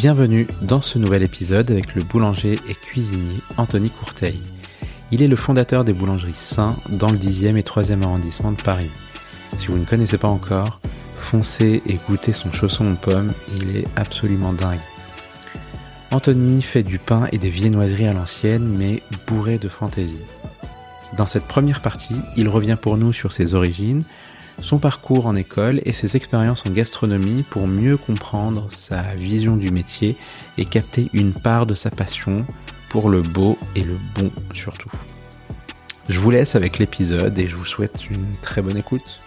Bienvenue dans ce nouvel épisode avec le boulanger et cuisinier Anthony Courteil. Il est le fondateur des boulangeries Saint dans le 10e et 3e arrondissement de Paris. Si vous ne connaissez pas encore, foncez et goûtez son chausson aux pommes, il est absolument dingue. Anthony fait du pain et des viennoiseries à l'ancienne, mais bourré de fantaisie. Dans cette première partie, il revient pour nous sur ses origines, son parcours en école et ses expériences en gastronomie pour mieux comprendre sa vision du métier et capter une part de sa passion pour le beau et le bon surtout. Je vous laisse avec l'épisode et je vous souhaite une très bonne écoute.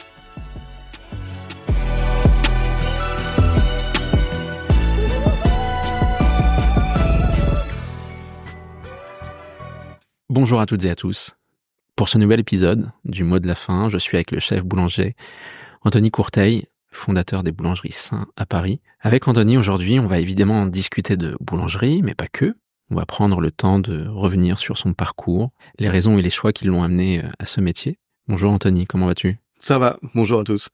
Bonjour à toutes et à tous. Pour ce nouvel épisode du mot de la fin, je suis avec le chef boulanger Anthony Courteil, fondateur des boulangeries Saint à Paris. Avec Anthony, aujourd'hui, on va évidemment discuter de boulangerie, mais pas que. On va prendre le temps de revenir sur son parcours, les raisons et les choix qui l'ont amené euh, à ce métier. Bonjour Anthony, comment vas-tu? Ça va, bonjour à tous.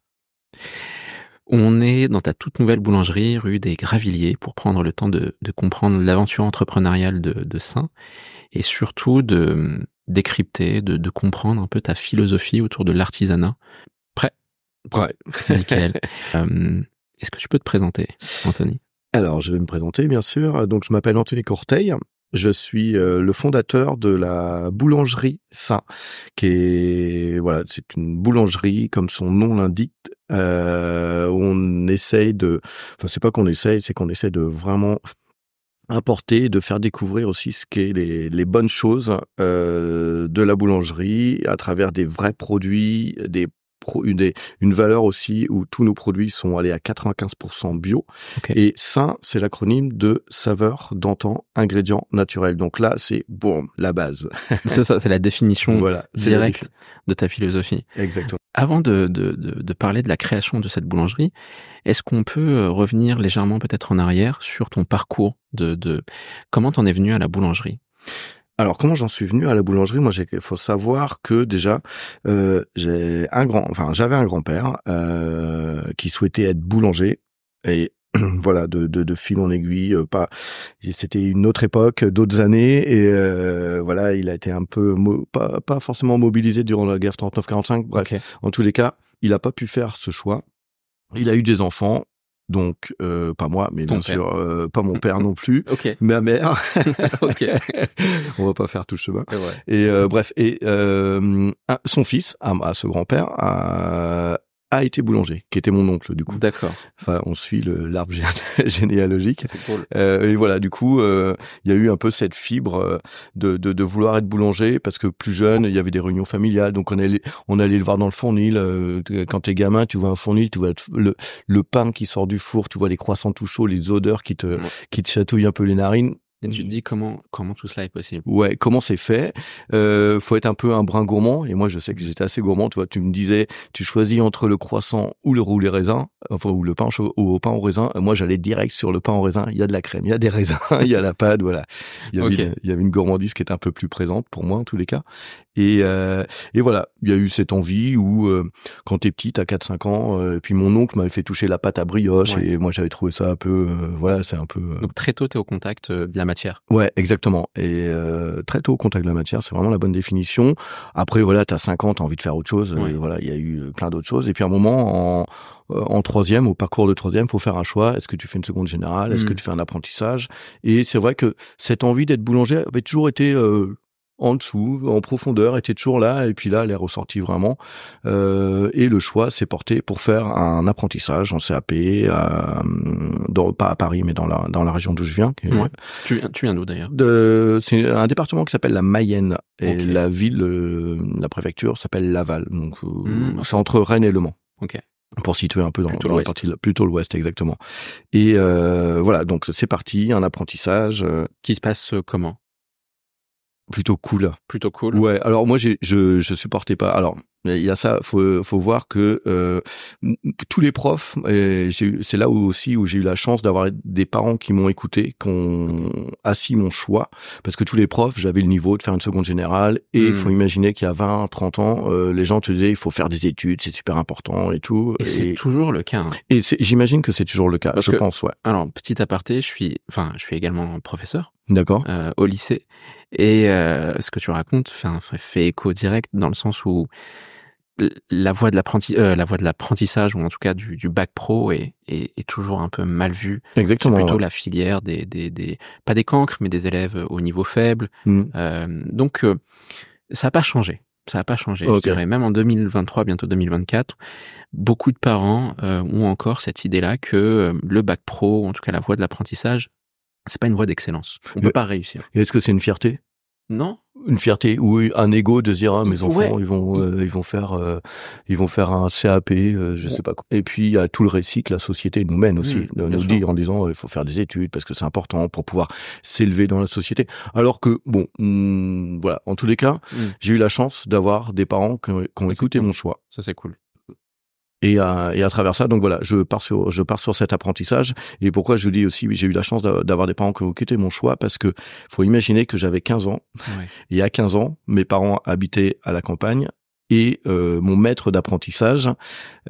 On est dans ta toute nouvelle boulangerie rue des Gravilliers pour prendre le temps de, comprendre l'aventure entrepreneuriale de, de Saint et surtout de décrypter, de, comprendre un peu ta philosophie autour de l'artisanat. Prêt? Prêt. Nickel. Euh, est-ce que tu peux te présenter, Anthony? Alors, je vais me présenter, bien sûr. Donc, je m'appelle Anthony Courteil. Je suis euh, le fondateur de la boulangerie Saint, qui est voilà, c'est une boulangerie comme son nom l'indique. Euh, on essaye de, enfin c'est pas qu'on essaye, c'est qu'on essaie de vraiment importer, de faire découvrir aussi ce qu'est les, bonnes choses euh, de la boulangerie à travers des vrais produits, des une, une valeur aussi où tous nos produits sont allés à 95% bio. Et ça, c'est l'acronyme de saveur, d'antan, ingrédients naturels. Donc là, c'est boum, la base. c'est ça, c'est la définition voilà, directe de ta philosophie. Exactement. Avant de, de, de, de, parler de la création de cette boulangerie, est-ce qu'on peut euh, revenir légèrement peut-être en arrière sur ton parcours de, de comment t'en es venu à la boulangerie? Alors comment j'en suis venu à la boulangerie? Moi, il faut savoir que déjà euh, j'ai un grand, enfin j'avais un grand-père euh, qui souhaitait être boulanger et voilà de, de, de fil en aiguille euh, pas c'était une autre époque d'autres années et euh, voilà il a été un peu pas, pas forcément mobilisé durant la guerre 39-45 bref. En tous les cas il a pas pu faire ce choix. Il a eu des enfants donc euh, pas moi, mais bien sûr euh, pas mon père non plus, okay. ma mère. On va pas faire tout le chemin. Et euh, bref, et son fils, à, à ce grand-père, a été boulanger, qui était mon oncle du coup. D'accord. Enfin, on suit le l'arbre généalogique. C'est cool. Euh, et voilà, du coup, euh, il y a eu un peu cette fibre euh, de, de, de, vouloir être boulanger parce que plus jeune, il y avait des réunions familiales, donc on allait on allait le voir dans le fournil. Euh, quand t'es gamin, tu vois un fournil, tu vois le, le pain qui sort du four, tu vois les croissants tout chauds, les odeurs qui te qui te chatouillent un peu les narines. Et tu te dis comment comment tout cela est possible? Ouais, comment c'est fait? Euh, Faut être un peu un brin gourmand. Et moi, je sais que j'étais assez gourmand. Tu vois, tu me disais, tu choisis entre le croissant ou le roulé raisin, enfin ou le pain ou au pain au raisin. Moi, j'allais direct sur le pain au raisin. Il y a de la crème, il y a des raisins, il y a la pâte, voilà. Il y, avait, il y avait une gourmandise qui était un peu plus présente pour moi en tous les cas. Et, euh, et voilà, il y a eu cette envie où euh, quand t'es petit, t'as 4-5 ans, euh, et puis mon oncle m'avait fait toucher la pâte à brioche et moi j'avais trouvé ça un peu, euh, voilà, c'est un peu. Donc très tôt t'es au contact de la matière. Ouais, exactement. Et très tôt au contact de la matière, c'est vraiment la bonne définition. Après voilà, t'as 50, t'as envie de faire autre chose. Et voilà, il y a eu plein d'autres choses. Et puis à un moment en en troisième, au parcours de troisième, faut faire un choix. Est-ce que tu fais une seconde générale? Est-ce que hmm. tu fais un apprentissage? Et c'est vrai que cette envie d'être boulanger avait toujours été euh, en dessous, en profondeur, était toujours là, et puis là, elle est ressortie vraiment. Euh, et le choix s'est porté pour faire un apprentissage en CAP, euh, dans, pas à Paris, mais dans la dans la région d'où je viens. Tu, tu viens d'où d'ailleurs? C'est un département qui s'appelle la Mayenne, et la ville, euh, la préfecture s'appelle Laval. Donc mmh, c'est entre Rennes et Le Mans. Ok pour situer un peu dans, dans la partie plutôt l'ouest exactement. Et euh, voilà, donc c'est parti, un apprentissage qui se passe comment? Plutôt cool. Plutôt cool. Ouais. Alors moi, je, je supportais pas. Alors Il y a ça, faut faut voir que euh, tous les profs, c'est là où aussi où j'ai eu la chance d'avoir des parents qui m'ont écouté, qui ont assis mon choix, parce que tous les profs, j'avais le niveau de faire une seconde générale, et il faut hmm. imaginer qu'il y a 20, 30 ans, euh, les gens te disaient il faut faire des études, c'est super important et tout. Et, c'est toujours le cas. Hein. Et j'imagine que c'est toujours le cas, je pense, ouais. Alors petit aparté, je suis, enfin, je suis également professeur. D'accord. Euh, au lycée. Et euh, ce que tu racontes fait, fait écho direct dans le sens où la voie de l'apprentissage, euh, la voie de l'apprentissage ou en tout cas du, du bac pro est, est, est, toujours un peu mal vue. Exactement. C'est plutôt la filière des, des, des, pas des cancres, mais des élèves au niveau faible. Mm. Euh, donc euh, ça n'a pas changé. Ça n'a pas changé. Je dirais même en 2023, bientôt 2024, beaucoup de parents euh, ont encore cette idée-là que le bac pro, ou en tout cas la voie de l'apprentissage, c'est pas une voie d'excellence. On peut pas réussir. Est-ce que c'est une fierté? Non, une fierté ou un ego de se dire ah, mes enfants ils vont euh, ils vont faire euh, ils vont faire un CAP euh, je sais pas quoi. Et puis il y a tout le récit que la société nous mène aussi mmh, nous dit en disant il faut faire des études parce que c'est important pour pouvoir s'élever dans la société. Alors que bon hmm, voilà. En tous les cas mmh. j'ai eu la chance d'avoir des parents qui ont écouté mon choix. Ça c'est cool et à, et à travers ça, donc voilà, je pars sur je pars sur cet apprentissage. Et pourquoi je dis aussi, j'ai eu la chance d'avoir des parents qui ont quitté mon choix parce que faut imaginer que j'avais 15 ans. Et à 15 ans, mes parents habitaient à la campagne et euh, mon maître d'apprentissage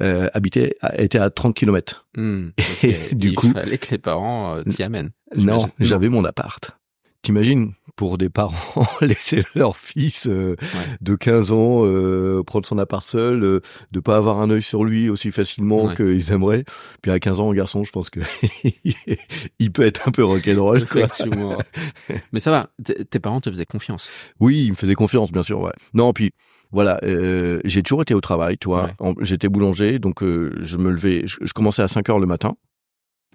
euh, habitait était à 30 km. Hmm, et du Il coup, fallait que les parents euh, t'y amènent. Non, j'avais mon appart. T'imagines pour des parents laisser leur fils euh, de 15 ans euh, prendre son appart seul, euh, de pas avoir un œil sur lui aussi facilement qu'ils aimeraient. Puis à 15 ans, un garçon, je pense que il peut être un peu rock'n'roll. Effectivement. Mais ça va, tes parents te faisaient confiance. Oui, ils me faisaient confiance, bien sûr. Ouais. Non, puis voilà, j'ai toujours été au travail, toi. J'étais boulanger, donc je me levais, je, je commençais à 5 heures le matin.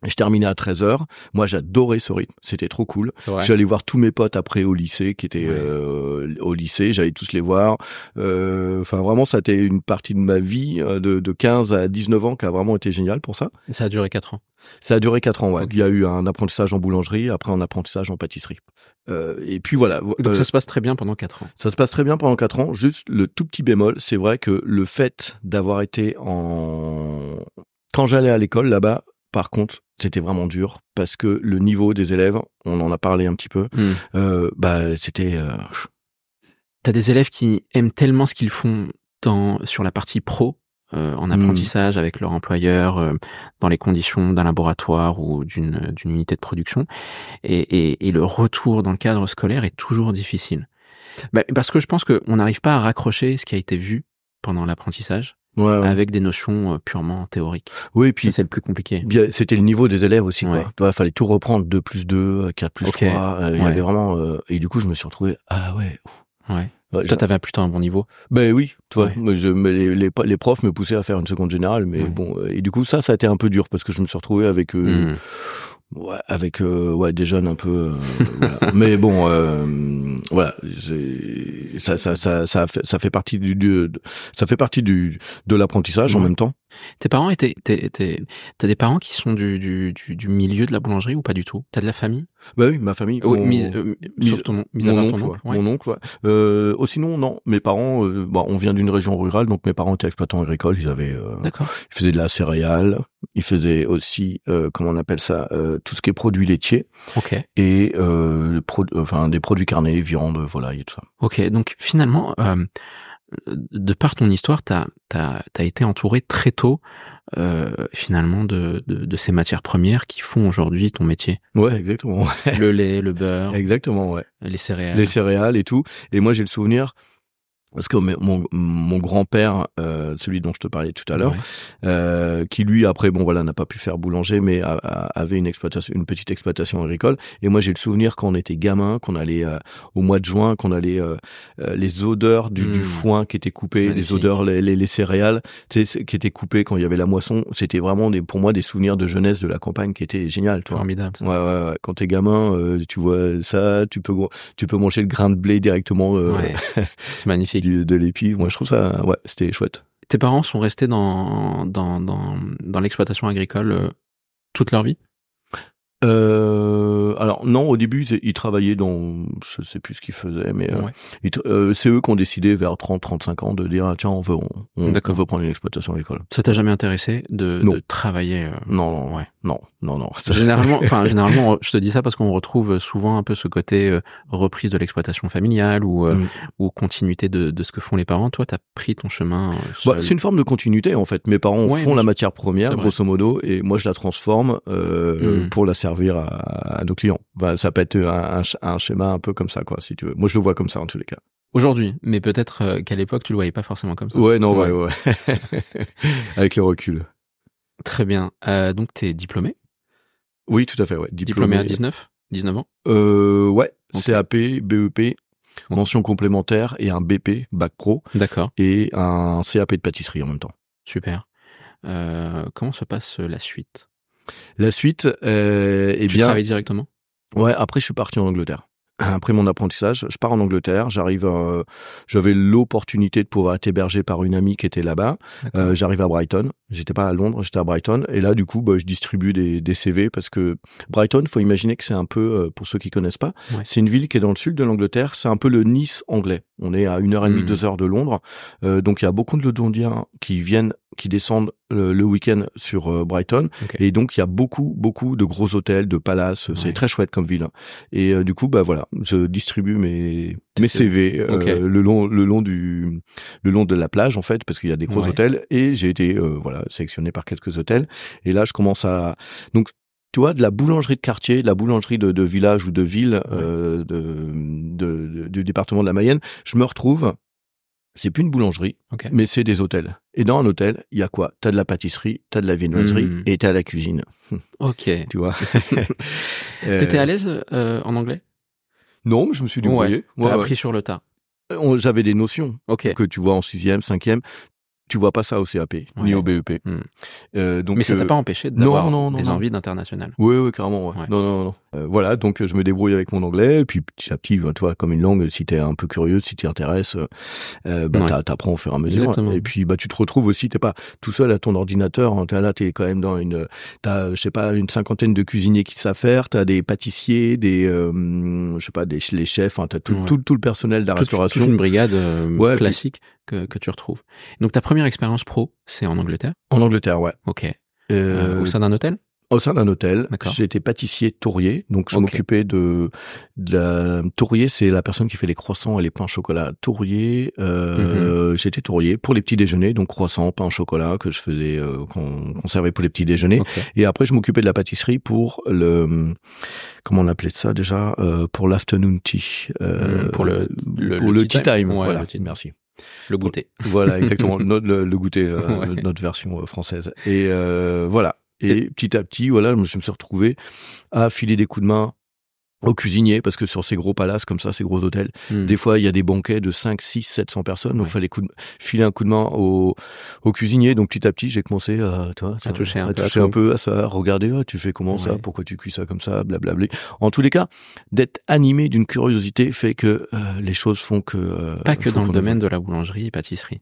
Je terminais à 13h. Moi, j'adorais ce rythme. C'était trop cool. J'allais voir tous mes potes après au lycée, qui étaient euh, au lycée. J'allais tous les voir. Euh, enfin, vraiment, ça a été une partie de ma vie euh, de, de 15 à 19 ans qui a vraiment été génial pour ça. ça a duré 4 ans. Ça a duré 4 ans, ouais. Il y a eu un apprentissage en boulangerie, après un apprentissage en pâtisserie. Euh, et puis voilà. Donc ça se passe très bien pendant 4 ans. Ça se passe très bien pendant 4 ans. Juste le tout petit bémol, c'est vrai que le fait d'avoir été en... Quand j'allais à l'école là-bas, par contre, c'était vraiment dur parce que le niveau des élèves, on en a parlé un petit peu, hmm. euh, bah c'était. Euh... T'as des élèves qui aiment tellement ce qu'ils font dans sur la partie pro, euh, en hmm. apprentissage avec leur employeur, dans les conditions d'un laboratoire ou d'une d'une unité de production, et, et, et, le retour dans le cadre scolaire est toujours difficile. Bah, parce que je pense qu'on n'arrive pas à raccrocher ce qui a été vu pendant l'apprentissage ouais, avec des notions euh, purement théoriques. Oui, puis c'est le plus compliqué. Bien, c'était le niveau des élèves aussi. Quoi. Il fallait tout reprendre 2 plus 2, 4 plus 3. Euh, il y avait vraiment euh, et du coup, je me suis retrouvé ah ouais. Ouais. Toi, t'avais plutôt un bon niveau. Ben oui, toi. Je, les, les, les, profs me poussaient à faire une seconde générale, mais bon. Et du coup, ça, ça a été un peu dur parce que je me suis retrouvé avec. Euh, Ouais, avec euh, ouais des jeunes un peu euh, mais bon euh, voilà ça ça ça ça fait, ça fait partie du, du ça fait partie du de l'apprentissage en même temps tes parents étaient t'as des parents qui sont du, du, du, du milieu de la boulangerie ou pas du tout? T'as de la famille? Bah oui, ma famille. Oh, mon, mise, euh, mise, ton, mise mon, oncle, oncle, mon oncle. Ouais. Euh, oh, sinon, non. Mes parents, euh, bah, on vient d'une région rurale, donc mes parents étaient exploitants agricoles. Ils avaient, euh, D'accord. ils faisaient de la céréale. Ils faisaient aussi, euh, comment on appelle ça, tout ce qui est produits laitiers. Ok. Et pro, enfin des produits carnés, viande, volaille et tout ça. Ok. Donc finalement, de par ton histoire, tu as, as, été entouré très tôt euh, finalement de, de, de, ces matières premières qui font aujourd'hui ton métier. Ouais, exactement. le lait, le beurre. Exactement, ouais. Les céréales. Les céréales et tout. Et moi, j'ai le souvenir parce que mon, mon grand-père, euh, celui dont je te parlais tout à l'heure, euh, qui lui après bon voilà n'a pas pu faire boulanger, mais avait une exploitation, une petite exploitation agricole. Et moi j'ai le souvenir quand on était gamin, qu'on allait euh, au mois de juin, qu'on allait euh, euh, les odeurs du, du, hmm. foin qui était coupé, les odeurs les, les, les, céréales, tu sais, qui étaient coupées quand il y avait la moisson. C'était vraiment des, pour moi des souvenirs de jeunesse de la campagne qui étaient génial. Toi. Formidable. Ouais, ouais, ouais, Quand t'es gamin, tu vois ça, tu peux tu peux manger le grain de blé directement. Ouais. C'est magnifique de l'épi. Moi, je trouve ça, ouais, c'était chouette. Tes parents sont restés dans dans dans, dans l'exploitation agricole euh, toute leur vie? Euh, alors non, au début ils, travaillaient dans, je sais plus ce qu'ils faisaient, mais euh, Ouais. euh, c'est eux qui ont décidé vers 30-35 ans de dire ah, tiens on veut on, on- D'accord. on veut prendre une exploitation agricole. Ça t'a jamais intéressé de, de travailler euh, Non non Ouais. non non non. Généralement, enfin généralement, je te dis ça parce qu'on retrouve souvent un peu ce côté euh, reprise de l'exploitation familiale ou euh, Mm. ou continuité de, de ce que font les parents. Toi, t'as pris ton chemin. Bah, c'est une forme de continuité en fait. Mes parents Ouais, font la matière première grosso modo et moi je la transforme euh, Mm. pour la servir à, à nos clients. Bah, ça peut être un, un sch- un schéma un peu comme ça quoi si tu veux. Moi je le vois comme ça en tous les cas. Aujourd'hui, mais peut-être euh, qu'à l'époque tu le voyais pas forcément comme ça. Ouais non ouais ouais. Avec le recul. Très bien. Euh, donc t'es diplômé, Oui tout à fait ouais. diplômé, à 19, 19 ans? Euh, ouais. CAP, BEP, mention complémentaire et un BP, bac pro, D'accord, et un CAP de pâtisserie en même temps. super. Euh, comment se passe la suite? La suite, euh, eh Tu bien, travailles directement? Ouais, après je suis parti en Angleterre. Après mon apprentissage, je pars en Angleterre. J'arrive, euh, j'avais l'opportunité de pouvoir être hébergé par une amie qui était là-bas. Euh, J'arrive à Brighton. J'étais pas à Londres, j'étais à Brighton. Et là, du coup, bah, je distribue des, des CV parce que Brighton, faut imaginer que c'est un peu, euh, pour ceux qui connaissent pas, Ouais. c'est une ville qui est dans le sud de l'Angleterre. C'est un peu le Nice anglais. On est à une heure et demie, Mhm. deux heures de Londres. Euh, donc il y a beaucoup de Londoniens qui viennent, qui descendent euh, le week-end sur euh, Brighton. Et donc il y a beaucoup, beaucoup de gros hôtels, de palaces. C'est Ouais. très chouette comme ville. Et euh, du coup, bah voilà, je distribue mes mes CV. Le long le long du le long de la plage en fait parce qu'il y a des gros Ouais. hôtels et j'ai été voilà sélectionné par quelques hôtels et là je commence à donc tu vois de la boulangerie de quartier de la boulangerie de, de village ou de ville euh, de, de- de- du département de la Mayenne je me retrouve c'est plus une boulangerie mais c'est des hôtels et dans un hôtel il y a quoi? T'as de la pâtisserie t'as de la viennoiserie Mhm. et t'as la cuisine Ok. tu vois? Euh, T'étais à l'aise euh, en anglais? Non je me suis débrouillé Ouais. T'as ouais. appris sur le tas. On- j'avais des notions Ok. que tu vois en sixième, cinquième, tu vois pas ça au CAP ni au BEP. Hmm. Euh, donc Mais ça t'a euh, pas empêché d'avoir non, non, des envies d'international. Oui, oui, carrément. Non, non, non. Euh, voilà, donc je me débrouille avec mon anglais, et puis petit à petit, bah, tu vois, comme une langue, si t'es un peu curieux, si t'y intéresses, euh, euh, bah, Ouais. t'apprends au fur et à mesure. Exactement. Et puis, bah, tu te retrouves aussi, t'es pas tout seul à ton ordinateur. Hein, t'es là, t'es quand même dans une, t'as, je sais pas, une cinquantaine de cuisiniers qui savent faire. T'as des pâtissiers, des, euh, je sais pas, des les chefs. Hein, t'as tout, Ouais. tout, tout le personnel de la Toute- restauration. toute une brigade puis- classique que, que tu retrouves. Donc ta première expérience pro, c'est en Angleterre? En Angleterre, ouais. Ok. Euh, au sein d'un hôtel? Au sein d'un hôtel, j'étais pâtissier tourrier, donc je m'occupais de, de la tourrier, c'est la personne qui fait les croissants et les pains au chocolat. Tourrier, euh, Mhm. j'étais tourrier pour les petits déjeuners, donc croissants, pain au chocolat que je faisais, euh, qu'on servait pour les petits déjeuners. Et après, je m'occupais de la pâtisserie pour le, comment on appelait ça déjà, euh, pour l'afternoon tea, euh, Mhm, pour le- le- pour le le tea time. time. Ouais, voilà, le tea merci. Le goûter. Voilà, exactement. le, le goûter, euh, Ouais. notre version euh, française. Et euh, voilà. Et petit à petit, voilà, je me suis retrouvé à filer des coups de main aux cuisiniers parce que sur ces gros palaces comme ça, ces gros hôtels, Hmm. des fois il y a des banquets de 5, 6, 700 personnes, donc Ouais. fallait coup de- filer un coup de main aux, aux cuisiniers. Donc petit à petit, j'ai commencé à, tu vois, À toucher un peu à toucher tout. un peu à ça, regarder, tu fais comment ça, pourquoi tu cuis ça comme ça, blablabla. En tous les cas, d'être animé d'une curiosité fait que euh, les choses font que euh, Pas que dans le domaine de la boulangerie et pâtisserie.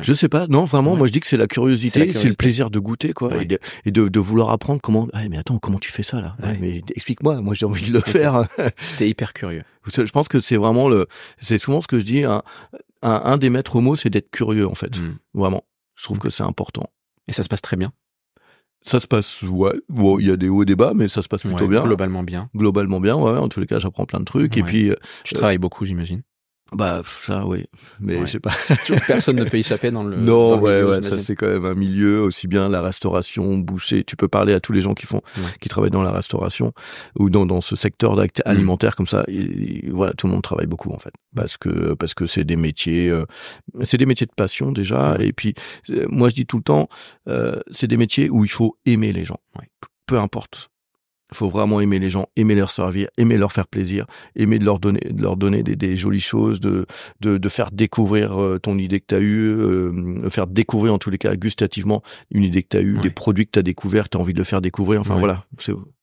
Je sais pas, non, vraiment, Ouais. moi je dis que c'est la curiosité, c'est le plaisir de goûter, quoi, et, de, et de, de vouloir apprendre comment. Ah, mais attends, comment tu fais ça là? Mais explique-moi, moi j'ai envie de le faire. T'es hyper curieux. je pense que c'est vraiment le, c'est souvent ce que je dis. Un, un, un des maîtres mots, c'est d'être curieux en fait, Hmm. vraiment. Je trouve que c'est important. Et ça se passe très bien? Ça se passe, ouais. Bon, il y a des hauts et des bas, mais ça se passe plutôt Ouais, bien. Globalement bien. Globalement bien, ouais. En tous les cas, j'apprends plein de trucs. Et puis, euh, Tu Euh, travailles beaucoup, j'imagine. Bah ça, oui. Mais Ouais. je sais pas. Personne ne peut y échapper dans le. Non, ouais, milieu, ouais, ça c'est quand même un milieu aussi bien la restauration, boucher. Tu peux parler à tous les gens qui font, Ouais. qui travaillent dans la restauration ou dans dans ce secteur d'acte Mm. alimentaire comme ça. Et, et voilà, tout le monde travaille beaucoup en fait, parce que parce que c'est des métiers, euh, c'est des métiers de passion déjà. Et puis euh, moi je dis tout le temps, euh, c'est des métiers où il faut aimer les gens, peu importe. Il faut vraiment aimer les gens, aimer leur servir, aimer leur faire plaisir, aimer de leur donner, de leur donner des, des jolies choses, de, de, de faire découvrir euh, ton idée que tu as eue, euh, faire découvrir en tous les cas gustativement une idée que tu as eue, Ouais. des produits que tu as découverts, tu as envie de le faire découvrir. Enfin Ouais. voilà,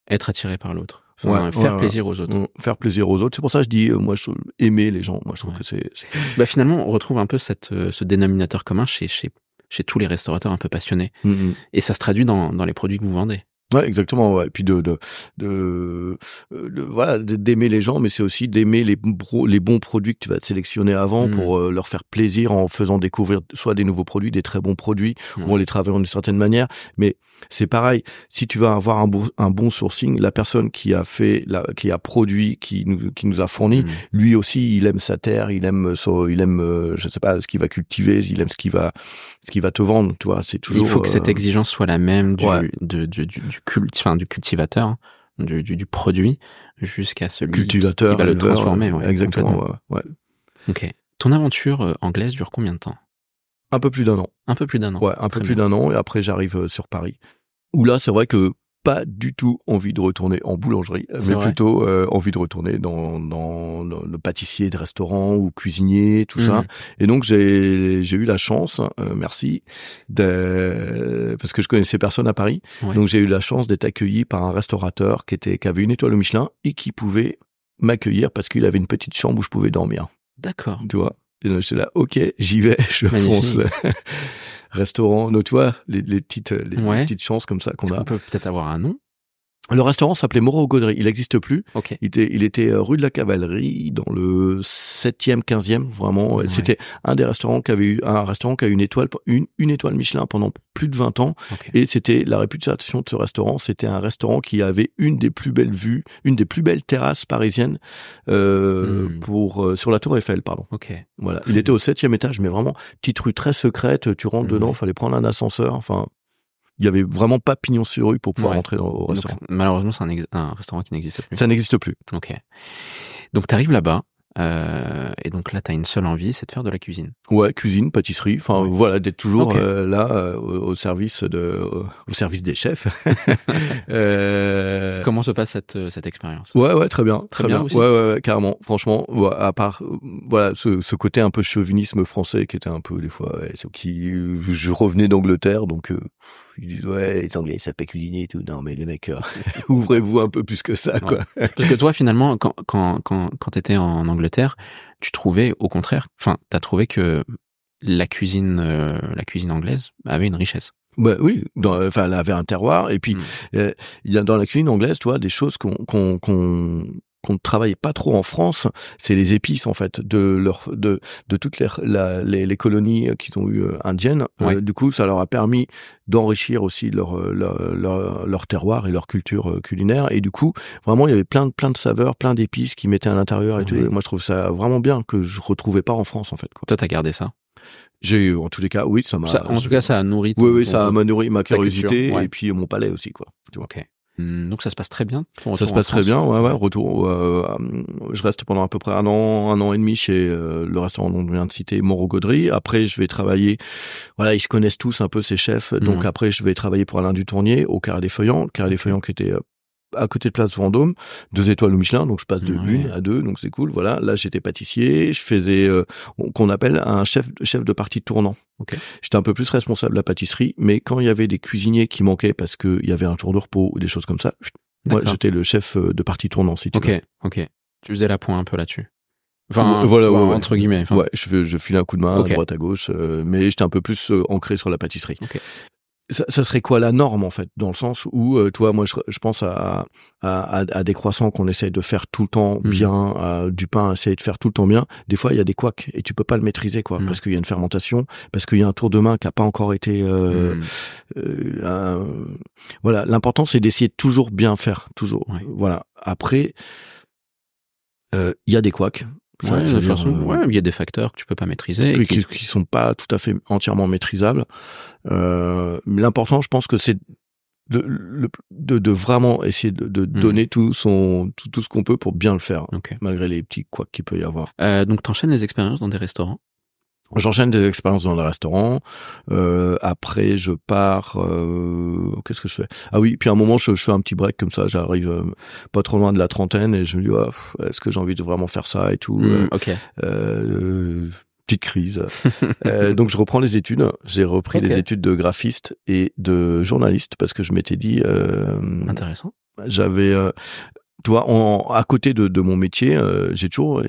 Être attiré par l'autre. Enfin, Ouais, faire ouais, plaisir aux autres. Faire plaisir aux autres. C'est pour ça que je dis, euh, moi, je, aimer les gens. Moi, je trouve Ouais. que c'est. c'est- Bah, finalement, on retrouve un peu cette, euh, ce dénominateur commun chez, chez, chez tous les restaurateurs un peu passionnés. Mm, mm. Et ça se traduit dans, dans les produits que vous vendez. Ouais, exactement. Ouais. Et puis de de de, euh, de- voilà d'aimer les gens, mais c'est aussi d'aimer les bro- les bons produits que tu vas sélectionner avant Mm. pour euh, leur faire plaisir en faisant découvrir soit des nouveaux produits, des très bons produits, ou en les travaillant d'une certaine manière. Mais c'est pareil. Si tu vas avoir un bon un bon sourcing, la personne qui a fait la qui a produit, qui nous qui nous a fourni, Mm. lui aussi, il aime sa terre, il aime son- il aime euh, je sais pas ce qu'il va cultiver, il aime ce qu'il va ce qu'il va te vendre. Tu vois, c'est toujours. Il faut que euh, cette exigence soit la même du, ouais. de, du, du, du enfin, du cultivateur, hein, du, du, du produit, jusqu'à celui qui- cultivateur, qui va le transformer. ouais, exactement. ouais, ouais. Ok. Ton aventure euh, anglaise dure combien de temps? Un peu plus d'un an. Un peu plus d'un an. Ouais, un peu plus d'un an et après j'arrive euh, sur Paris. Où là, c'est vrai que pas du tout envie de retourner en boulangerie, C'est mais vrai. plutôt euh, envie de retourner dans, dans le, pâtissier de restaurant ou cuisinier, tout ça. Mhm. Et donc j'ai j'ai eu la chance, euh, merci, de, parce que je connaissais personne à Paris. Ouais. Donc j'ai eu la chance d'être accueilli par un restaurateur qui était qui avait une étoile au Michelin et qui pouvait m'accueillir parce qu'il avait une petite chambre où je pouvais dormir. D'accord. Tu vois? Et donc j'étais là, ok, j'y vais, je Magnifique. fonce. Restaurant, donc tu vois, les, les petites les Ouais. petites chances comme ça qu'on a. qu'on peut peut-être avoir un nom? Le restaurant s'appelait Moreau Gaudry, il n'existe plus. Ok. Il était, il était euh, rue de la Cavalerie, dans le 7e, 15e, vraiment. Ouais. C'était un des restaurants qui avait eu, un restaurant qui a eu une étoile, une, une étoile Michelin pendant plus de 20 ans. Ok. Et c'était la réputation de ce restaurant. C'était un restaurant qui avait une des plus belles vues, une des plus belles terrasses parisiennes, euh, Hmm. pour, euh, sur la Tour Eiffel, pardon. Ok. Voilà. Il était au septième étage, mais vraiment, petite rue très secrète. Tu rentres dedans, Ouais. fallait prendre un ascenseur. Enfin, il y avait vraiment pas pignon sur rue pour pouvoir Ouais. rentrer au Donc, restaurant. malheureusement, c'est un, restaurant qui n'existe plus. Ça n'existe plus. Ok. Donc, t'arrives là-bas, euh, et donc là, t'as une seule envie, c'est de faire de la cuisine. Ouais, cuisine, pâtisserie. Enfin, Ouais. voilà, d'être toujours euh, là euh, au, au service de, au, service des chefs. euh, Comment se passe cette, cette expérience? Ouais, ouais, très bien, Très très, bien bien. aussi. Ouais, ouais, ouais, carrément. Franchement, ouais, à part, voilà, ce, ce côté un peu chauvinisme français qui était un peu des fois, qui, je revenais d'Angleterre, donc ils disent ouais, les Anglais, ça peut cuisiner et tout. Non, mais les mecs, euh, ouvrez-vous un peu plus que ça, quoi. Parce que toi, finalement, quand, quand, quand, quand t'étais en Angleterre, tu trouvais, au contraire, enfin, t'as trouvé que la cuisine, euh, la cuisine anglaise avait une richesse. Bah oui, dans, enfin, elle avait un terroir. Et puis, Mm. euh, il y a dans la cuisine anglaise, tu vois, des choses qu'on qu'on qu'on qu'on ne travaillait pas trop en France, c'est les épices en fait de leur de de toutes les la- les, les colonies qu'ils ont eues euh, indiennes. Ouais. Euh, du coup, ça leur a permis d'enrichir aussi leur, euh, leur leur leur terroir et leur culture culinaire. Et du coup, vraiment, il y avait plein de plein de saveurs, plein d'épices qui mettaient à l'intérieur et tout. Ouais. Et moi, je trouve ça vraiment bien que je retrouvais pas en France en fait. Quoi. Toi, t'as gardé ça? J'ai eu, en tous les cas, oui, ça m'a. En tout cas, ça a nourri. Oui, oui, ça a nourri ma curiosité culture, ouais. et puis mon palais aussi, quoi. Tu vois. Ok. Hum, Donc ça se passe très bien. Ça se passe très bien, ouais, ouais. Retour, euh, je reste pendant à peu près un an, un an et demi chez euh, le restaurant dont je viens de citer, Moreau Gaudry. Après, je vais travailler. Voilà, ils se connaissent tous un peu ces chefs. Donc Mhm. après, je vais travailler pour Alain Dutournier au Carré des Feuillants, Carré des Feuillants qui était euh, à côté de Place Vendôme, deux étoiles au Michelin, donc je passe de Ouais. une à deux, donc c'est cool. Voilà, là j'étais pâtissier, je faisais euh, qu'on appelle un chef chef de partie tournant. J'étais un peu plus responsable de la pâtisserie, mais quand il y avait des cuisiniers qui manquaient parce qu'il y avait un jour de repos ou des choses comme ça, moi j'étais le chef euh, de partie tournant si tu Ok, veux. ok. Tu faisais la pointe un peu là-dessus. Enfin, Voilà, ouais, entre guillemets. enfin, Ouais, je, je filais un coup de main à droite à gauche, euh, mais j'étais un peu plus euh, ancré sur la pâtisserie. Ok. Ça, ça serait quoi la norme en fait, dans le sens où, euh, toi, moi, je, je pense à, à, à, à des croissants qu'on essaye de faire tout le temps Mhm. bien, à du pain, essayer de faire tout le temps bien. Des fois, il y a des couacs et tu peux pas le maîtriser, quoi, Mhm. parce qu'il y a une fermentation, parce qu'il y a un tour de main qui a pas encore été. Euh, hum, euh, voilà, l'important c'est d'essayer de toujours bien faire, toujours. Voilà. Après, euh, il y a des couacs. Ouais, de façon, euh, ouais, il y a des facteurs que tu peux pas maîtriser. et qui, qui- sont pas tout à fait entièrement maîtrisables. Euh, mais l'important, je pense que c'est de, de, de vraiment essayer de, de Mhm. donner tout son tout, tout ce qu'on peut pour bien le faire, Ok. malgré les petits couacs qu'il peut y avoir. Euh, donc t'enchaînes les expériences dans des restaurants. J'enchaîne des expériences dans le restaurant. Euh, après, je pars. euh, Qu'est-ce que je fais? Ah oui, puis à un moment, je, je fais un petit break comme ça. J'arrive euh, pas trop loin de la trentaine et je me dis, pff, est-ce que j'ai envie de vraiment faire ça et tout Hum, ok. Euh, petite crise. Donc je reprends les études. J'ai repris Ok. les études de graphiste et de journaliste parce que je m'étais dit, euh, Intéressant. j'avais, tu vois, en, à côté de, de mon métier, euh, j'ai toujours,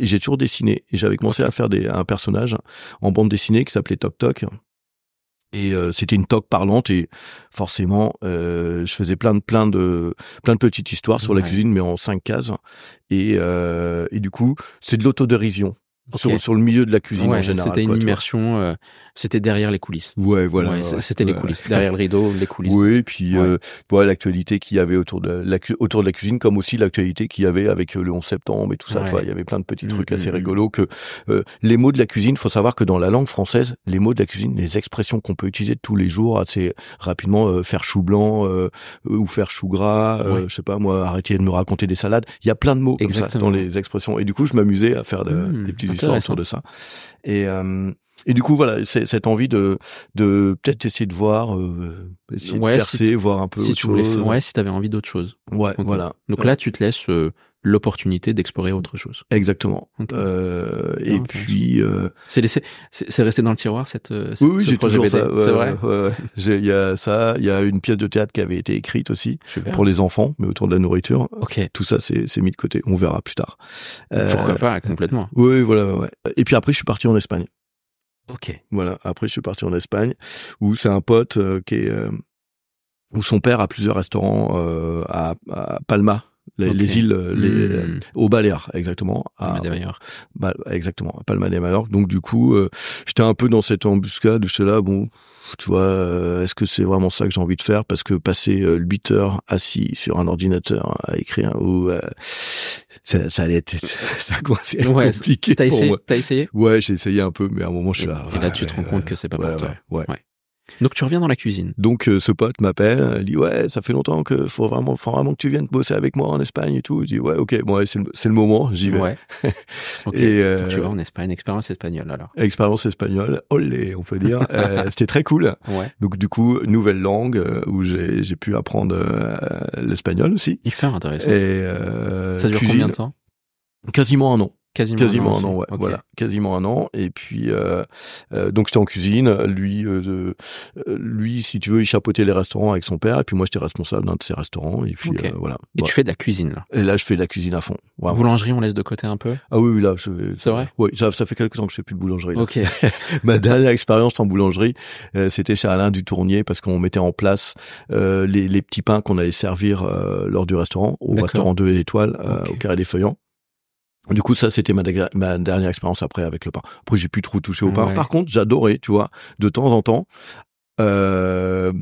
et- j'ai toujours dessiné. Et j'avais commencé à faire des, un personnage en bande dessinée qui s'appelait Toc Toc. Et euh, c'était une toque parlante et forcément, euh, je faisais plein de plein de plein de petites histoires sur la cuisine, mais en cinq cases. Et, euh, et du coup, c'est de l'autodérision Sur, sur le milieu de la cuisine Ouais, en général. c'était une immersion. euh, c'était derrière les coulisses. Ouais, voilà. Ouais, c'était les coulisses. Derrière le rideau, les coulisses. Oui, et puis euh, voilà l'actualité qu'il y avait autour de la autour de la cuisine, comme aussi l'actualité qu'il y avait avec euh, le 11 septembre et tout ça. Ouais. Tu vois, il y avait plein de petits Mm, trucs mm, assez mm. rigolos que euh, les mots de la cuisine. Faut savoir que dans la langue française, les mots de la cuisine, les expressions qu'on peut utiliser tous les jours assez rapidement, euh, faire chou blanc euh, ou faire chou gras, euh, je sais pas moi, arrêter de me raconter des salades. Il y a plein de mots comme ça dans les expressions. Et du coup, je m'amusais à faire de- des petites histoires autour de ça. Et euh, et du coup, voilà, cette envie de de peut-être essayer de voir, euh, essayer Ouais, de si percer, voir un peu Si autre tu voulais, chose. ouais, si t'avais envie d'autre chose. Ouais, voilà. Donc là, tu te laisses euh, l'opportunité d'explorer autre chose. Exactement. Euh, et puis, euh, C'est laissé, c'est resté dans le tiroir cette. euh, oui, oui, ce j'ai toujours BD. ça. ouais, c'est vrai. ouais, ouais. J'ai- Il y a ça, il y a une pièce de théâtre qui avait été écrite aussi Super. pour les enfants, mais autour de la nourriture. Ok. Tout ça, c'est c'est mis de côté. On verra plus tard. Euh, Pourquoi pas complètement. Oui, voilà, ouais. Et puis après, je suis parti en Espagne. Ok. Voilà. Après, je suis parti en Espagne, où c'est un pote euh, qui est, où son père a plusieurs restaurants à, à Palma, les, Ok. les îles, euh, les, Hmm. aux Baléares, exactement. À- d'ailleurs. Bah, exactement, à Palma de Mallorca. Donc du coup, euh, j'étais un peu dans cette embuscade. J'étais là, bon, tu vois, euh, est-ce que c'est vraiment ça que j'ai envie de faire? Parce que passer euh, 8 heures assis sur un ordinateur à écrire, ou euh, ça, ça allait être, ça commençait à être Ouais, compliqué T'as essayé, moi. essayé? Ouais, j'ai essayé un peu, mais à un moment, je suis là. et là, ouais, tu te rends ouais, compte que c'est pas ouais, pour toi. ouais, ouais. Ouais. Donc tu reviens dans la cuisine. Donc euh, ce pote m'appelle, il dit ouais, ça fait longtemps que faut vraiment, faut vraiment que tu viennes bosser avec moi en Espagne et tout. Je dis ouais, ok, bon, ouais, c'est le, moment, j'y vais. Ouais. Et, euh, Donc tu vas en Espagne, expérience espagnole alors. Expérience espagnole, olé, on peut dire. Euh, C'était très cool. Ouais. Donc du coup, nouvelle langue euh, où j'ai pu apprendre euh, l'espagnol aussi. Hyper intéressant. Et euh, Ça dure cuisine. combien de temps? Quasiment un an. Quasiment. Quasiment un aussi. an, ouais. Voilà, quasiment un an. Et puis euh, euh, donc j'étais en cuisine. Lui, euh, euh, lui, si tu veux, il chapeautait les restaurants avec son père. Et puis moi, j'étais responsable d'un de ces restaurants. Et puis euh, voilà. Et tu fais de la cuisine là. Et là, je fais de la cuisine à fond. Vraiment. Boulangerie, on laisse de côté un peu. Ah oui, oui, là, je. C'est vrai Oui, ça, ça fait quelques temps que je fais plus de boulangerie. là. Ok. Ma dernière expérience en boulangerie, euh, c'était chez Alain Dutournier parce qu'on mettait en place euh, les, les petits pains qu'on allait servir euh, lors du restaurant, au restaurant 2 étoiles, euh, au Carré des Feuillants. Du coup, ça, c'était ma, dernière expérience après avec le pain. Après, j'ai plus trop touché au pain. Ouais. Par contre, j'adorais, tu vois, de temps en temps, euh,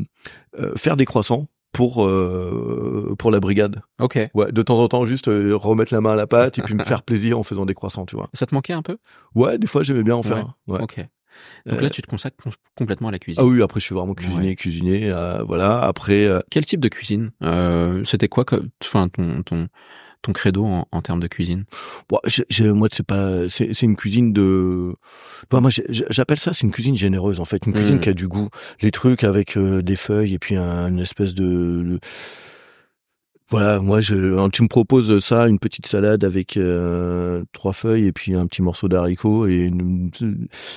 euh, faire des croissants pour euh, pour la brigade. Ok. Ouais, de temps en temps, juste remettre la main à la pâte et puis me faire plaisir en faisant des croissants, tu vois. Ça te manquait un peu? Ouais, des fois, j'aimais bien en faire. un. Ouais. Ok. Donc là, tu te consacres com- complètement à la cuisine. Ah oui, après je suis vraiment cuisinier, Ouais. cuisinier, voilà. Après, Quel type de cuisine? C'était quoi, enfin ton ton ton credo en, en termes de cuisine? Bon, moi c'est pas, c'est c'est une cuisine de, bon, moi j'appelle ça, c'est une cuisine généreuse en fait, une cuisine Mm. qui a du goût. Les trucs avec euh, des feuilles et puis un- une espèce de, de- voilà, moi je, tu me proposes ça, une petite salade avec euh, trois feuilles et puis un petit morceau d'haricot et une, je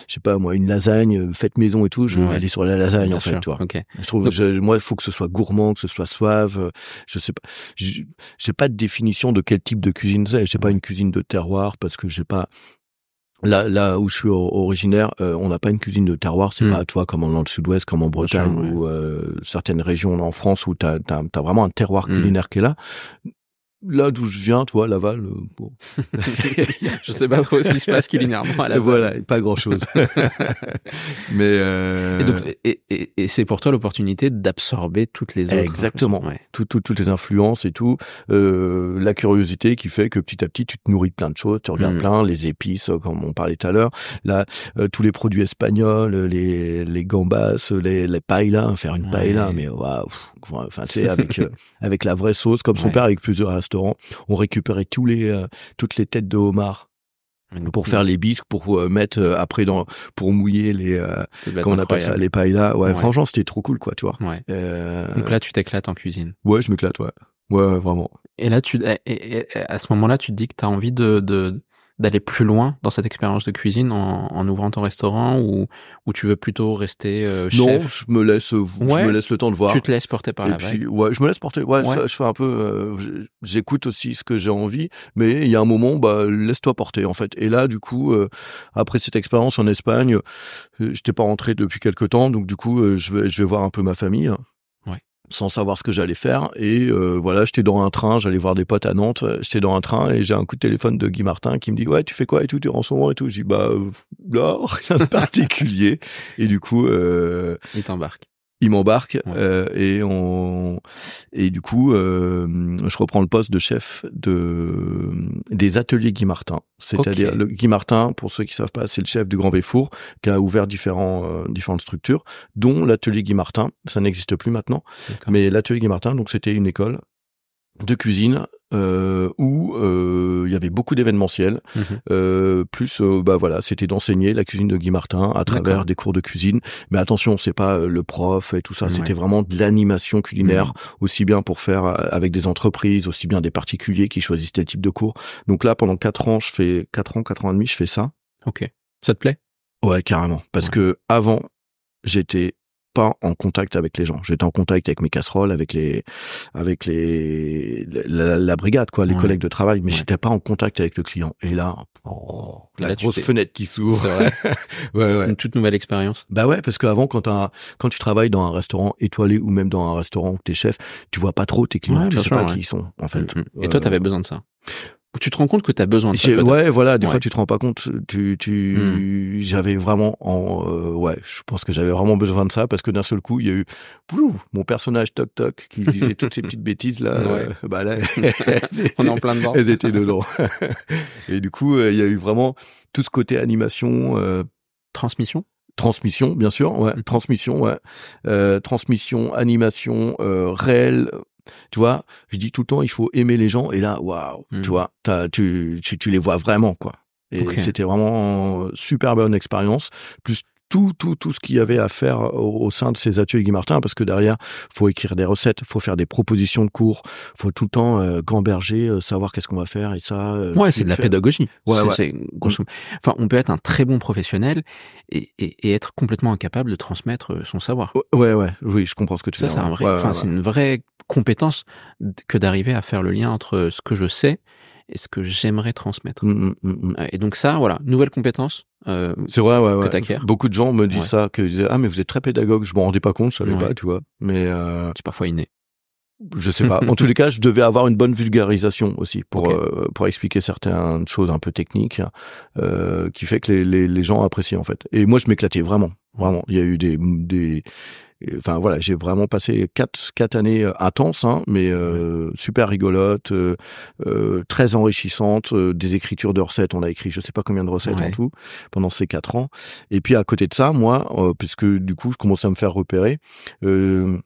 sais pas moi, une lasagne euh, faite maison et tout, je vais Ouais. aller sur la lasagne Bien en fait, sûr. tu vois. Ok. Je trouve, Donc- je- moi, il faut que ce soit gourmand, que ce soit suave. euh, Je sais pas, j'ai pas de définition de quel type de cuisine c'est. J'ai pas une cuisine de terroir parce que j'ai pas. Là, là où je suis originaire, euh, on n'a pas une cuisine de terroir. C'est Hmm. pas, toi, comme dans le Sud-Ouest, comme en Bretagne sûr, ouais. ou euh, certaines régions en France où t'as as, vraiment un terroir Hmm. culinaire qui est là. Là d'où je viens, toi, Laval, euh, bon. Je sais pas trop ce qui se passe culinairement à la voilà, pas grand chose. Mais euh, Et, donc, et, et, et c'est pour toi l'opportunité d'absorber toutes les autres. Exactement. influences. Ouais. tout, tout- toutes les influences et tout, euh, la curiosité qui fait que petit à petit tu te nourris de plein de choses, tu regardes Mm. plein les épices euh, comme on parlait tout à l'heure, là euh, tous les produits espagnols, les les gambas, les les paellas, faire une Ouais. paella mais waouh, enfin tu sais avec avec la vraie sauce comme son Ouais. père avec plusieurs restaurants, on récupérait tous les euh, toutes les têtes de homard pour faire les bisques pour euh, mettre euh, après dans pour mouiller les euh, comment on appelle ça les paellas. Ouais, Ouais. franchement c'était trop cool quoi, tu vois. Ouais. Euh, Donc là, tu t'éclates en cuisine. ouais, je m'éclate ouais. Ouais, vraiment. Et là, tu, et- et- et à ce moment-là, tu te dis que tu as envie de, de, d'aller plus loin dans cette expérience de cuisine en, en ouvrant ton restaurant ou ou tu veux plutôt rester euh, Non, chef? je me laisse, je Ouais. me laisse le temps de voir. Tu te laisses porter par Et la puis, vague. ouais, je me laisse porter. Ouais, Ouais. ça, je fais un peu. euh, J'écoute aussi ce que j'ai envie, mais il y a un moment, bah, laisse-toi porter en fait. Et là, du coup, euh, après cette expérience en Espagne, euh, j'étais pas rentré depuis quelque temps, donc du coup, euh, je vais, je vais voir un peu ma famille. Sans savoir ce que j'allais faire. Et euh, voilà j'étais dans un train j'allais voir des potes à Nantes j'étais dans un train et j'ai un coup de téléphone de Guy Martin qui me dit ouais tu fais quoi et tout tu es en ce et tout. Je dis bah euh, là rien de particulier. Et du coup euh, Il t'embarque. Il m'embarque Ouais. euh, et on et du coup euh, je reprends le poste de chef de des ateliers Guy Martin. C'est-à-dire le Guy Martin pour ceux qui savent pas c'est le chef du Grand Véfour qui a ouvert différents euh, différentes structures dont l'atelier Guy Martin. Ça n'existe plus maintenant mais l'atelier Guy Martin donc c'était une école de cuisine euh, où euh, il y avait beaucoup d'événementiels Mhm. euh, plus euh, bah voilà c'était d'enseigner la cuisine de Guy Martin à travers des cours de cuisine mais attention c'est pas euh, le prof et tout ça Ouais. c'était vraiment de l'animation culinaire Mhm. aussi bien pour faire euh, avec des entreprises aussi bien des particuliers qui choisissent tel type de cours donc là pendant quatre ans je fais quatre ans quatre ans et demi je fais ça Ok. Ça te plaît? Ouais carrément parce Ouais. que avant j'étais pas en contact avec les gens. J'étais en contact avec mes casseroles, avec les, avec les, la, la brigade, quoi, les Ouais. collègues de travail, mais Ouais. j'étais pas en contact avec le client. Et là, oh, la Là, grosse fenêtre qui s'ouvre. Ouais. Une toute nouvelle expérience. Bah ouais, parce qu'avant, quand quand tu travailles dans un restaurant étoilé ou même dans un restaurant où t'es chef, tu vois pas trop tes clients, tu sais sûr, pas qui ils sont, en fait. Mm, mm. Et toi, Euh, t'avais besoin de ça? Tu te rends compte que t'as besoin de ça. ouais, voilà, des Ouais. fois tu te rends pas compte, tu, tu, j'avais vraiment, en, euh, ouais, je pense que j'avais vraiment besoin de ça parce que d'un seul coup, il y a eu, pouf, mon personnage toc toc qui disait toutes ces petites bêtises là, Ouais. euh, bah là, On est en plein dedans. elles étaient dedans. Et du coup, euh, il y a eu vraiment tout ce côté animation, euh, Transmission. transmission, bien sûr, ouais, Mhm. transmission, ouais, euh, transmission, animation, euh, réel. Tu vois, je dis tout le temps, il faut aimer les gens. Et là, waouh, Mhm. tu vois, tu, tu, tu les vois vraiment, quoi. Et c'était vraiment euh, super bonne expérience. Plus tout, tout, tout ce qu'il y avait à faire au, au sein de ces ateliers Guy Martin, parce que derrière, faut écrire des recettes, faut faire des propositions de cours, faut tout le temps euh, gamberger, euh, savoir qu'est-ce qu'on va faire et ça. euh, Ouais, c'est de la faire- pédagogie. Ouais, ouais. c'est grosso- Enfin, on peut être un très bon professionnel et, et, et être complètement incapable de transmettre euh, son savoir. Ouais, ouais, oui, je comprends ce que tu Ça, veux c'est un vrai, enfin, c'est une vraie compétence que d'arriver à faire le lien entre ce que je sais et ce que j'aimerais transmettre. Mm, mm, mm. Euh, Et donc ça, voilà, nouvelle compétence. euh, C'est vrai, ouais, ouais. t'acquiers. Beaucoup de gens me disent Ouais. ça, que ils disaient, ah mais vous êtes très pédagogue. Je m'en rendais pas compte, je savais Ouais. pas, tu vois. Mais euh, c'est parfois inné. je sais pas. en tous les cas, je devais avoir une bonne vulgarisation aussi pour euh, pour expliquer certaines choses un peu techniques, euh, qui fait que les, les les gens apprécient en fait. Et moi, je m'éclatais vraiment, vraiment. Il y a eu des des Enfin voilà, j'ai vraiment passé quatre quatre années euh, intenses, hein, mais euh, super rigolotes, euh, euh, très enrichissantes, euh, des écritures de recettes. On a écrit je sais pas combien de recettes Ouais. en tout pendant ces quatre ans. Et puis à côté de ça, moi, euh, puisque du coup je commençais à me faire repérer, euh,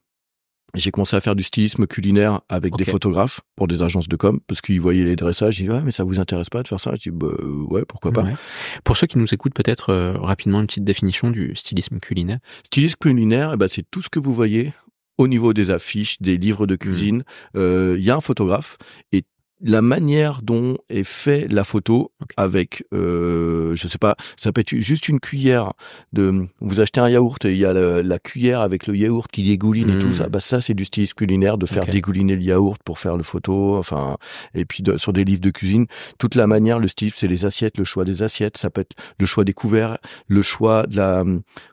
j'ai commencé à faire du stylisme culinaire avec des photographes pour des agences de com, parce qu'ils voyaient les dressages. Ils disaient ouais mais ça vous intéresse pas de faire ça? Je dis bah euh, ouais pourquoi pas. Ouais. Pour ceux qui nous écoutent, peut-être euh, rapidement une petite définition du stylisme culinaire. Stylisme culinaire, eh ben, c'est tout ce que vous voyez au niveau des affiches, des livres de cuisine. Euh, Il y a un photographe et la manière dont est fait la photo avec, euh, je sais pas, ça peut être juste une cuillère de, vous achetez un yaourt et il y a la, la cuillère avec le yaourt qui dégouline et tout ça, bah ça c'est du stylisme culinaire de faire dégouliner le yaourt pour faire le photo, enfin, et puis de- sur des livres de cuisine, toute la manière, le style, c'est les assiettes, le choix des assiettes, ça peut être le choix des couverts, le choix de la,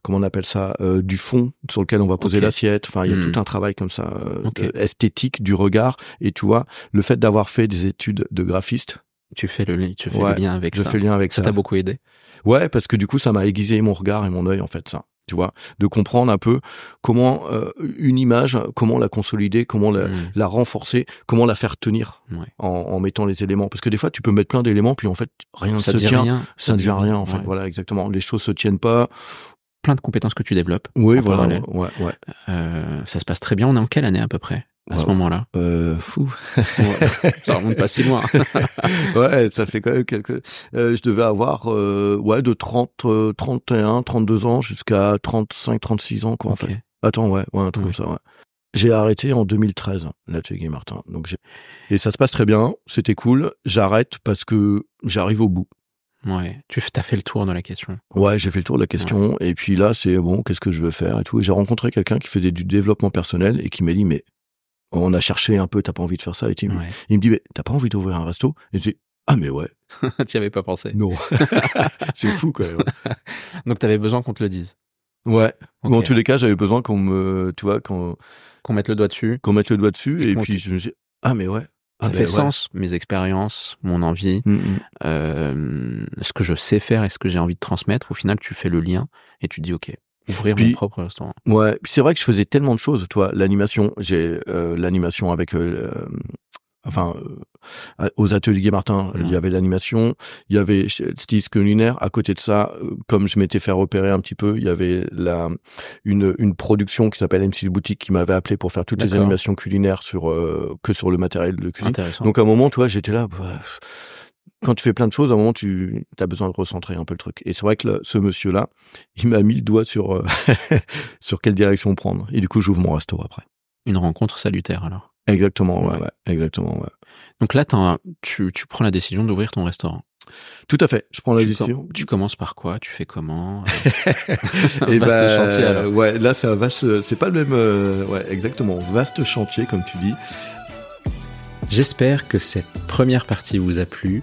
comment on appelle ça, euh, du fond sur lequel on va poser l'assiette. Enfin, il y a Hmm. tout un travail comme ça, euh, esthétique du regard. Et tu vois, le fait d'avoir fait des études de graphiste, Tu fais le, tu fais Ouais, le lien avec je ça. fais le lien avec Ça ça. t'a beaucoup aidé? Ouais, parce que du coup, ça m'a aiguisé mon regard et mon œil en fait, ça. Tu vois, de comprendre un peu comment euh, une image, comment la consolider, comment la, Mm. la renforcer, comment la faire tenir Ouais. en, en mettant les éléments. Parce que des fois, tu peux mettre plein d'éléments, puis en fait, rien ne se tient. rien. Ça ne devient rien en fait. Ouais. Voilà, exactement. Les choses se tiennent pas. Plein de compétences que tu développes. Oui, voilà. Ouais, ouais. Euh, ça se passe très bien. On est en quelle année à peu près? À ce moment-là Euh, fou. Ça remonte pas si loin. ouais, ça fait quand même quelques. Euh, je devais avoir euh, ouais de 30, euh, 31, 32 ans jusqu'à 35, 36 ans quoi en Ok. fait. Attends, ouais, ouais, un truc comme ça. Ouais. J'ai arrêté en 2013 l'atelier Guy Martin. Donc et ça se passe très bien, c'était cool. J'arrête parce que j'arrive au bout. Ouais. Tu as fait le tour de la question. Ouais, j'ai fait le tour de la question. Et puis là, c'est bon, qu'est-ce que je veux faire et tout. Et j'ai rencontré quelqu'un qui faisait du développement personnel et qui m'a dit, mais on a cherché un peu, t'as pas envie de faire ça et il, Ouais. il me dit, mais t'as pas envie d'ouvrir un resto? Et je dis, ah mais ouais, tu y avais pas pensé. non, c'est fou quoi. Donc t'avais besoin qu'on te le dise. Ouais. Ok. Bon, en tous les cas, j'avais besoin qu'on me, tu vois, qu'on Qu'on mette le doigt dessus. qu'on mette le doigt dessus. Et puis je me dis, ah mais ouais. Ça Ah, fait ouais. sens, mes expériences, mon envie, Mm, mm. euh, ce que je sais faire et ce que j'ai envie de transmettre. Au final, tu fais le lien et tu te dis, OK, ouvrir Puis- mon propre restaurant. Ouais, puis c'est vrai que je faisais tellement de choses, toi, l'animation, j'ai euh, l'animation avec euh, euh, enfin euh, aux ateliers Guy Martin, il y Ouais. avait l'animation, il y avait styliste culinaire à côté de ça, euh, comme je m'étais fait repérer un petit peu, il y avait la une une production qui s'appelle MC Boutique qui m'avait appelé pour faire toutes les animations culinaires sur euh, que sur le matériel de cuisine. Donc à un moment, toi, j'étais là. bah, quand tu fais plein de choses, à un moment, tu as besoin de recentrer un peu le truc. Et c'est vrai que le- ce monsieur-là, il m'a mis le doigt sur euh, sur quelle direction prendre. Et du coup, j'ouvre mon resto après. Une rencontre salutaire alors. Exactement, ouais, Ouais. ouais, exactement, ouais. Donc là, un- tu, tu prends la décision d'ouvrir ton restaurant. Tout à fait. Je prends la tu, décision. com- tu commences par quoi? Tu fais comment? Un Et vaste bah, chantier alors. Ouais, là, c'est un vaste. C'est pas le même. euh, ouais, exactement. Vaste chantier, comme tu dis. J'espère que cette première partie vous a plu.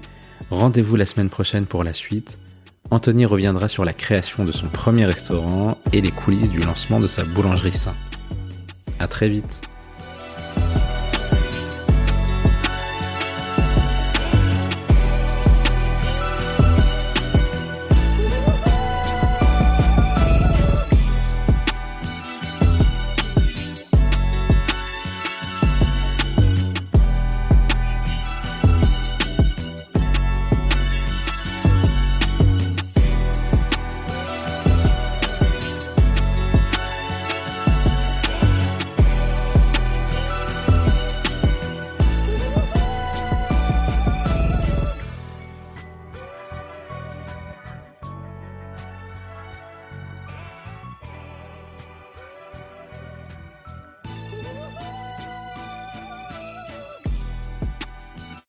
Rendez-vous la semaine prochaine pour la suite. Anthony reviendra sur la création de son premier restaurant et les coulisses du lancement de sa boulangerie Saint. À très vite.